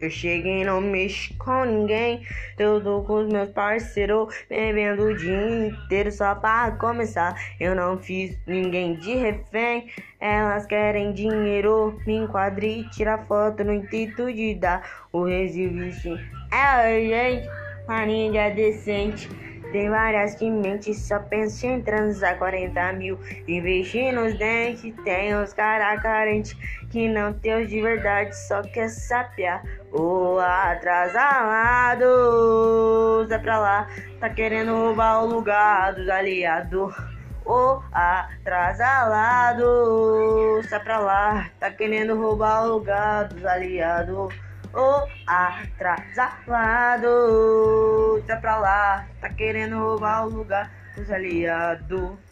Eu cheguei, não mexo com ninguém. Eu tô com os meus parceiros, bebendo o dia inteiro só pra começar. Eu não fiz ninguém de refém. Elas querem dinheiro, me enquadre e tira foto no intuito de dar o resíduo. É, gente, marinha é decente. Tem várias que mente, só pensa em transar 40 mil. Investir nos dentes, tem os cara carente que não tem os de verdade, só quer sapear. O atrasado, Zé pra lá, tá querendo roubar o lugar dos aliados. O atrasado, sai pra lá, tá querendo roubar o lugar dos aliados. O atrasado, sai pra lá, tá querendo roubar o lugar dos aliados.